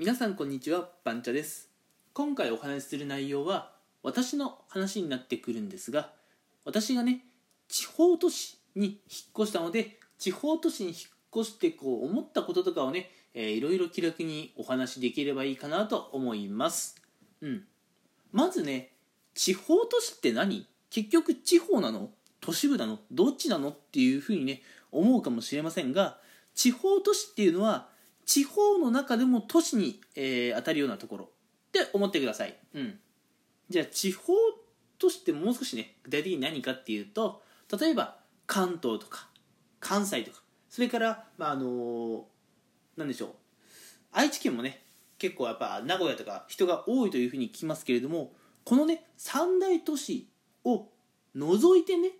皆さんこんにちはバンチャです。今回お話しする内容は私の話になってくるんですが私がね地方都市に引っ越したので地方都市に引っ越してこう思ったこととかをね、えー、いろいろ気楽にお話しできればいいかなと思います。うん。まずね地方都市って何？結局地方なの？都市部なの？どっちなの？っていうふうにね思うかもしれませんが地方都市っていうのは地方の中でも都市に、えー、当たるようなところ。って思ってください、うん、じゃあ地方都市ってもう少しね具体的に何かっていうと例えば関東とか関西とかそれから、まあ、あのー、なんでしょう。愛知県もね結構やっぱ名古屋とか人が多いというふうに聞きますけれどもこのね三大都市を除いてね、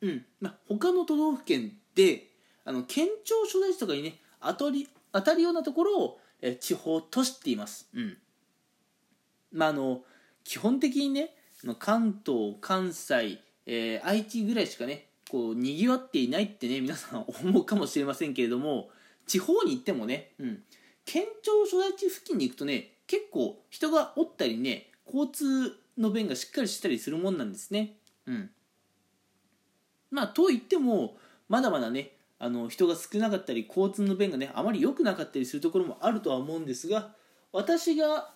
うん。まあ、他の都道府県であの県庁所在地とかにね当たり当たるようなところを、え地方都市って言います、うん。まあ、あの基本的にね関東関西、えー、愛知ぐらいしかねこうにぎわっていないってね皆さん思うかもしれませんけれども地方に行ってもね、うん、県庁所在地付近に行くとね結構人がおったりね交通の便がしっかりしたりするもんなんですね。うん、まあといってもまだまだねあの人が少なかったり交通の便がねあまり良くなかったりするところもあるとは思うんですが私が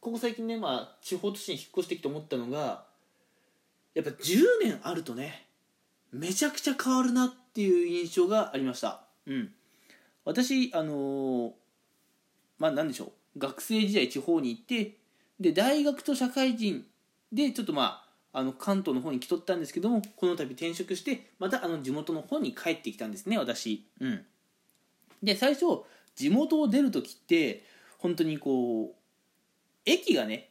ここ最近ね、まあ、地方都市に引っ越してきて思ったのがやっぱ10年あるとねめちゃくちゃ変わるなっていう印象がありました。うん。私あのー、まあ何でしょう。学生時代地方に行ってで大学と社会人でちょっとまああの関東の方に来とったんですけどもこの度転職してまたあの地元の方に帰ってきたんですね私。うん。で最初地元を出る時って本当にこう駅がね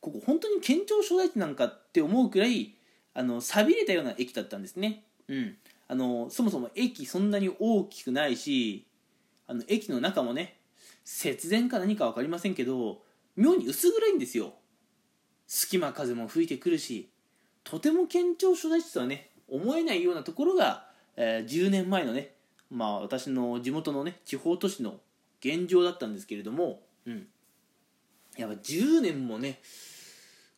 ここ本当に県庁所在地なんかって思うくらいあの寂れたような駅だったんですね。うん。あのそもそも駅そんなに大きくないしあの駅の中もね節電か何か分かりませんけど妙に薄暗いんですよ。隙間風も吹いてくるしとても県庁所在地とはね思えないようなところが、えー、10年前のねまあ私の地元のね地方都市の現状だったんですけれども、うん、やっぱ10年もね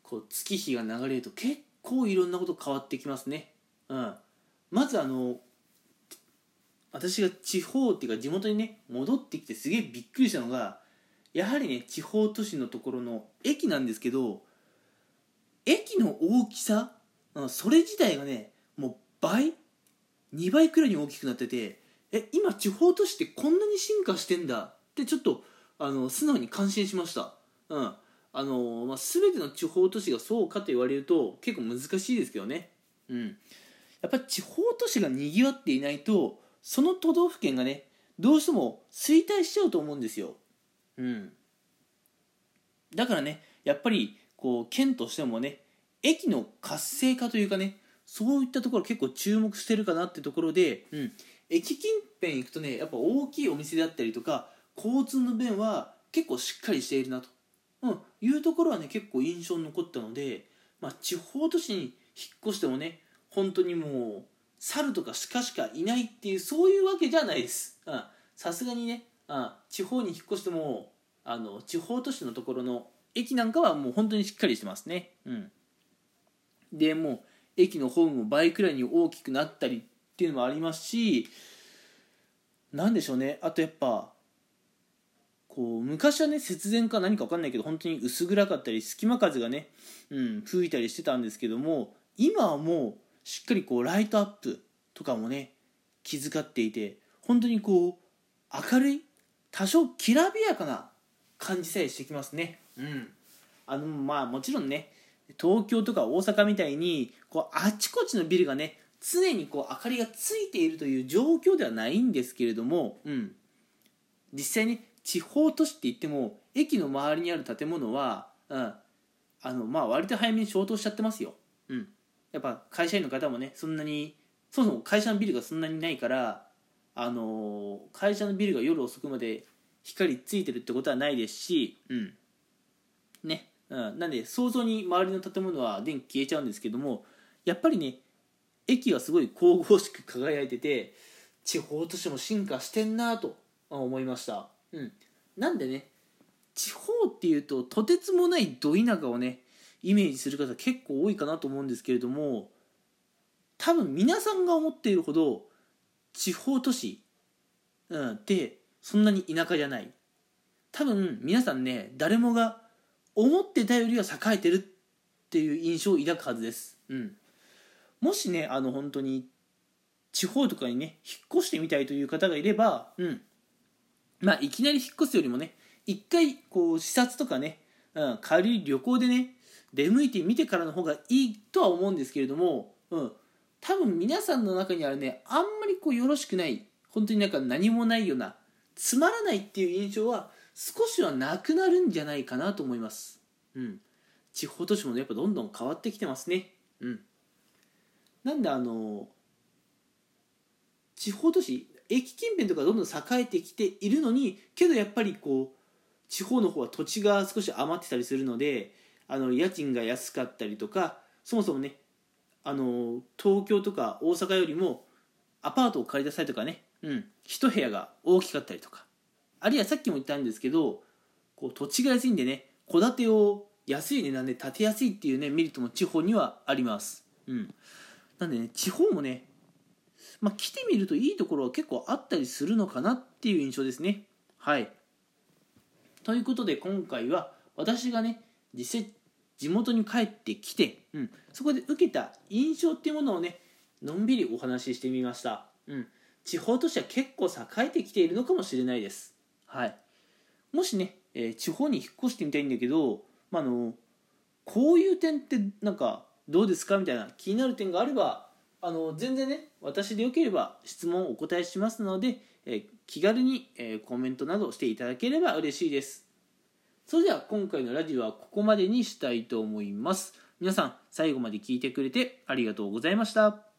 こう月日が流れると結構いろんなこと変わってきますね、うん、まずあの私が地方っていうか地元にね戻ってきてすげえびっくりしたのがやはりね地方都市のところの駅なんですけど駅の大きさ？それ自体がねもう倍？2倍くらいに大きくなっててえ今地方都市ってこんなに進化してんだ？ってちょっとあの素直に感心しました。うん。あのまあ、全ての地方都市がそうかと言われると結構難しいですけどね、うん、やっぱ地方都市がにぎわっていないとその都道府県がねどうしても衰退しちゃうと思うんですよ、うん、だからねやっぱりこう県としてもね駅の活性化というかねそういったところ結構注目してるかなってところで、うん、駅近辺行くとねやっぱ大きいお店であったりとか交通の便は結構しっかりしているなと。うん、いうところはね結構印象に残ったので、まあ、地方都市に引っ越してもね本当にもう猿とか鹿しかいないっていうそういうわけじゃないです。さすがにねあ地方に引っ越してもあの地方都市のところの駅なんかはもう本当にしっかりしてますね。うん。でもう駅のホームも倍くらいに大きくなったりっていうのもありますし何でしょうね。あとやっぱこう昔はね節電か何か分かんないけど本当に薄暗かったり隙間風がね、うん、吹いたりしてたんですけども今はもうしっかりこうライトアップとかもね気遣っていて本当にこう明るい多少きらびやかな感じさえしてきますね。うん。あのまあもちろんね東京とか大阪みたいにこうあちこちのビルがね常にこう明かりがついているという状況ではないんですけれども、うん、実際に地方都市って言っても駅の周りにある建物は、うん、あのまあ割と早めに消灯しちゃってますよ、うん、やっぱ会社員の方もねそんなにそもそも会社のビルがそんなにないからあの会社のビルが夜遅くまで光ついてるってことはないですし、うんね。うん、なんで想像に周りの建物は電気消えちゃうんですけどもやっぱりね駅はすごい神々しく輝いてて地方都市も進化してんなと思いました。うん、なんでね地方っていうととてつもないど田舎をねイメージする方結構多いかなと思うんですけれども多分皆さんが思っているほど地方都市、うん、ってそんなに田舎じゃない。多分皆さんね誰もが思ってたよりは栄えてるっていう印象を抱くはずです、うん、もしねあの本当に地方とかにね引っ越してみたいという方がいれば、うん、まあいきなり引っ越すよりもね一回こう視察とかね、うん、軽い旅行でね出向いてみてからの方がいいとは思うんですけれども、うん、多分皆さんの中にあるねあんまりこうよろしくない本当になんか何もないようなつまらないっていう印象は少しはなくなるんじゃないかなと思います、うん、地方都市もやっぱどんどん変わってきてますね。うん。なんであの地方都市駅近辺とかどんどん栄えてきているのにけどやっぱりこう地方の方は土地が少し余ってたりするのであの家賃が安かったりとかそもそもねあの東京とか大阪よりもアパートを借りた際とかね、うん、一部屋が大きかったりとかあるいはさっきも言ったんですけどこう土地が安いんでね戸建てを安い値段で建てやすいっていうねメリットも地方にはあります、うん、なんでね地方もねまあ、来てみるといいところは結構あったりするのかなっていう印象ですね。はい。ということで今回は私がね実際地元に帰ってきて、うん、そこで受けた印象っていうものをねのんびりお話ししてみました。うん、地方としては結構栄えてきているのかもしれないです。はい。もしね、えー、地方に引っ越してみたいんだけど、まあ、のこういう点ってなんかどうですかみたいな気になる点があればあの全然ね私でよければ質問をお答えしますので、えー、気軽に、えー、コメントなどしていただければ嬉しいです。それでは今回のラジオはここまでにしたいと思います。皆さん最後まで聞いてくれてありがとうございました。